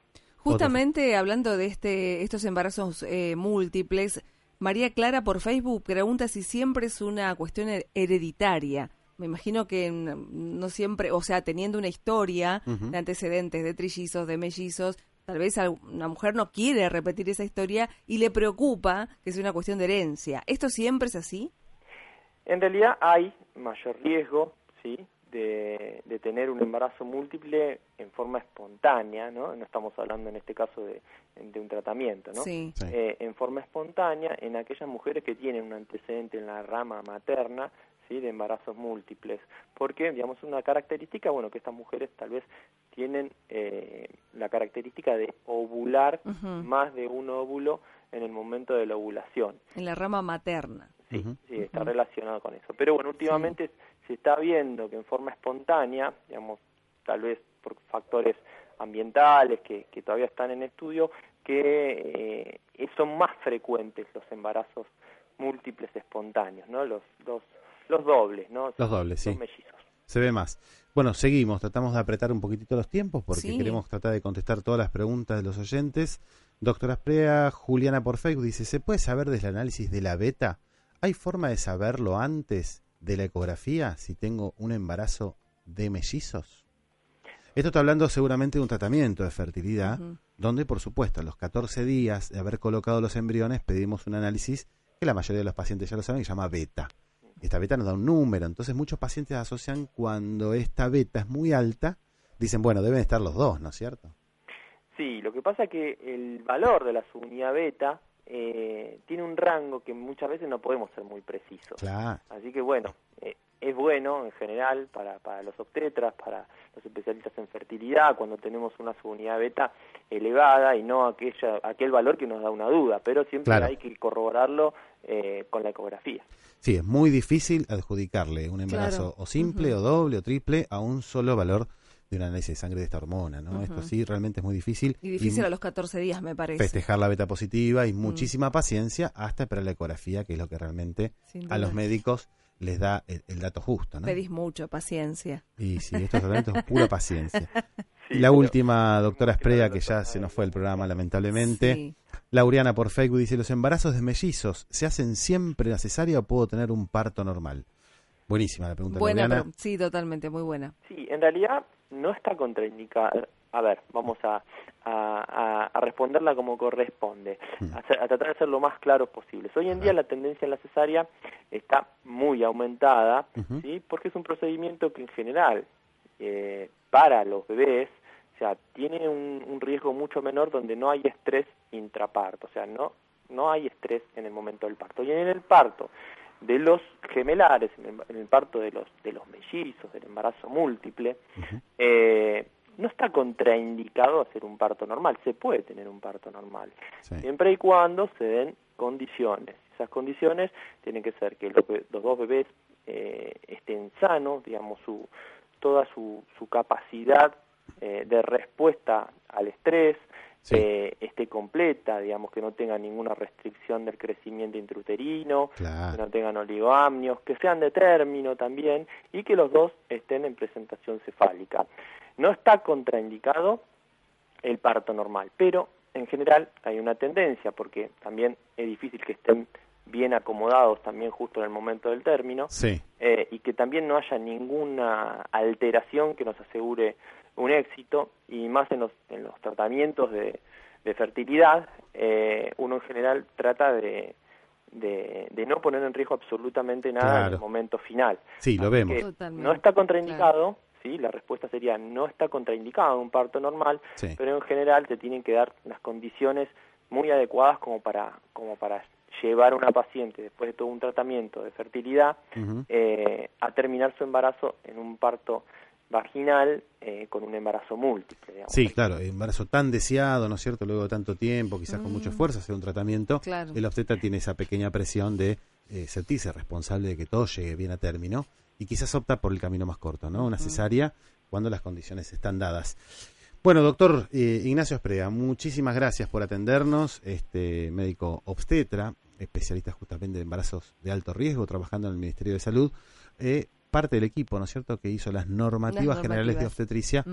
Justamente hablando de este estos embarazos eh, múltiples, María Clara por Facebook pregunta si siempre es una cuestión her- hereditaria. Me imagino que no siempre, o sea, teniendo una historia de antecedentes de trillizos, de mellizos, tal vez una mujer no quiere repetir esa historia y le preocupa que sea una cuestión de herencia. ¿Esto siempre es así? En realidad hay mayor riesgo, ¿sí? De, de tener un embarazo múltiple en forma espontánea, ¿no? No estamos hablando en este caso de, de un tratamiento, ¿no? Sí. Sí. Eh, en forma espontánea en aquellas mujeres que tienen un antecedente en la rama materna, ¿sí? De embarazos múltiples. Porque, digamos, una característica, bueno, que estas mujeres tal vez tienen eh, la característica de ovular más de un óvulo en el momento de la ovulación. En la rama materna. Sí, sí, está relacionado con eso. Pero bueno, últimamente se está viendo que en forma espontánea, digamos, tal vez por factores ambientales que, que todavía están en estudio, que eh, son más frecuentes los embarazos múltiples espontáneos, ¿no? Los, los, los dobles, ¿no? Los dobles, sí. Los mellizos. Se ve más. Bueno, seguimos, tratamos de apretar un poquitito los tiempos porque Sí. queremos tratar de contestar todas las preguntas de los oyentes. Doctora Sprea, Juliana por Facebook dice, ¿se puede saber desde el análisis de la beta? ¿Hay forma de saberlo antes de la ecografía si tengo un embarazo de mellizos? Esto está hablando seguramente de un tratamiento de fertilidad, donde por supuesto a los 14 días de haber colocado los embriones pedimos un análisis que la mayoría de los pacientes ya lo saben, que se llama beta. Esta beta nos da un número, entonces muchos pacientes asocian cuando esta beta es muy alta, dicen, bueno, deben estar los dos, ¿no es cierto? Sí, lo que pasa es que el valor de la subunidad beta eh, tiene un rango que muchas veces no podemos ser muy precisos. Claro. Así que bueno, eh, es bueno en general para, para los obstetras, para los especialistas en fertilidad, cuando tenemos una subunidad beta elevada y no aquella, aquel valor que nos da una duda, pero siempre Claro. hay que corroborarlo eh, con la ecografía. Sí, es muy difícil adjudicarle un embarazo Claro. o simple o doble o triple a un solo valor de un análisis de sangre de esta hormona, ¿no? Esto sí realmente es muy difícil. Y difícil Y a los 14 días, me parece. festejar la beta positiva Mm. y muchísima paciencia hasta esperar la ecografía, que es lo que realmente a los médicos les da el, el dato justo, ¿no? Pedís mucho, paciencia. Y sí, estos tratamientos es pura paciencia. Sí, y la última, doctora Esprea, que ya se nos fue el programa, lamentablemente. Sí. Lauriana por Facebook dice, ¿los embarazos de mellizos se hacen siempre a cesárea o puedo tener un parto normal? Buenísima la pregunta, Buena, Lauriana. pero- sí, totalmente, muy buena. Sí, en realidad no está contraindicada. A ver, vamos a, a, a- a responderla como corresponde, a, hacer- a tratar de ser lo más claros posibles. Hoy en día la tendencia en la cesárea está muy aumentada. ¿sí? porque es un procedimiento que en general eh, para los bebés, o sea, tiene un, un riesgo mucho menor donde no hay estrés intraparto, o sea, no, no hay estrés en el momento del parto. Y en el parto de los gemelares, en el, en el parto de los, de los mellizos, del embarazo múltiple, eh, no está contraindicado hacer un parto normal, se puede tener un parto normal, Sí. siempre y cuando se den condiciones. Esas condiciones tienen que ser que los dos bebés eh, estén sanos, digamos, su, toda su, su capacidad eh, de respuesta al estrés Sí. eh, esté completa, digamos, que no tenga ninguna restricción del crecimiento intrauterino, Claro. que no tengan oligoamnios, que sean de término también y que los dos estén en presentación cefálica. No está contraindicado el parto normal, pero en general hay una tendencia porque también es difícil que estén bien acomodados también justo en el momento del término Sí. eh, y que también no haya ninguna alteración que nos asegure un éxito y más en los, en los tratamientos de, de fertilidad, eh, uno en general trata de, de, de no poner en riesgo absolutamente nada en el momento final. Sí, lo Así vemos. no está contraindicado, ¿sí? la respuesta sería no está contraindicado un parto normal, Sí. pero en general te tienen que dar las condiciones muy adecuadas como para, como para llevar a una paciente después de todo un tratamiento de fertilidad eh, a terminar su embarazo en un parto vaginal eh, con un embarazo múltiple. digamos. Sí, claro, embarazo tan deseado, ¿no es cierto? Luego de tanto tiempo, quizás con mucho esfuerzo, hacer un tratamiento. Claro. El obstetra tiene esa pequeña presión de eh, sentirse responsable de que todo llegue bien a término y quizás opta por el camino más corto, ¿no? Una cesárea cuando las condiciones están dadas. Bueno, doctor eh, Ignacio Esprea, muchísimas gracias por atendernos, este médico obstetra, especialista justamente en embarazos de alto riesgo, trabajando en el Ministerio de Salud, eh, parte del equipo, ¿no es cierto?, que hizo las normativas, Las generales de obstetricia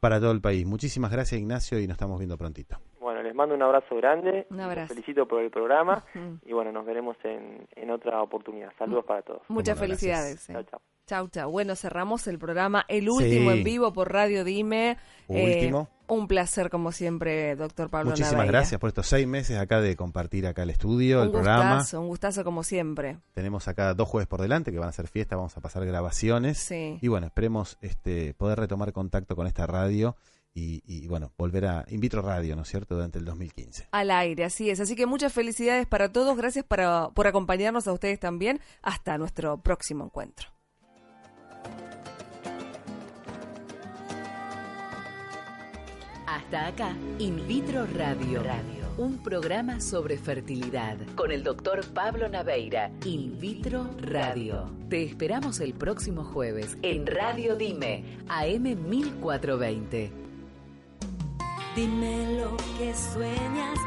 para todo el país. Muchísimas gracias, Ignacio, y nos estamos viendo prontito. Bueno, les mando un abrazo grande, Un los abrazo. felicito por el programa y bueno, nos veremos en, en otra oportunidad. Saludos para todos. Muchas Bueno, felicidades. eh. Chao, chao. Chau, chau. Bueno, cerramos el programa, el último Sí. en vivo por Radio Dime. Eh, Último. un placer, como siempre, doctor Pablo Muchísimas Naveira. gracias por estos seis meses acá de compartir acá el estudio, Un el programa. gustazo, un gustazo como siempre. Tenemos acá dos jueves por delante que van a ser fiesta, vamos a pasar grabaciones. Sí. Y bueno, esperemos este, poder retomar contacto con esta radio y, y, bueno, volver a In Vitro Radio, ¿no es cierto?, durante el 2015. Al aire, así es. Así que muchas felicidades para todos. Gracias para, por acompañarnos a ustedes también. Hasta nuestro próximo encuentro. Hasta acá, In Vitro Radio. Un programa sobre fertilidad con el doctor Pablo Naveira. In Vitro Radio. Te esperamos el próximo jueves en Radio Dime, AM 1420. Dime lo que sueñas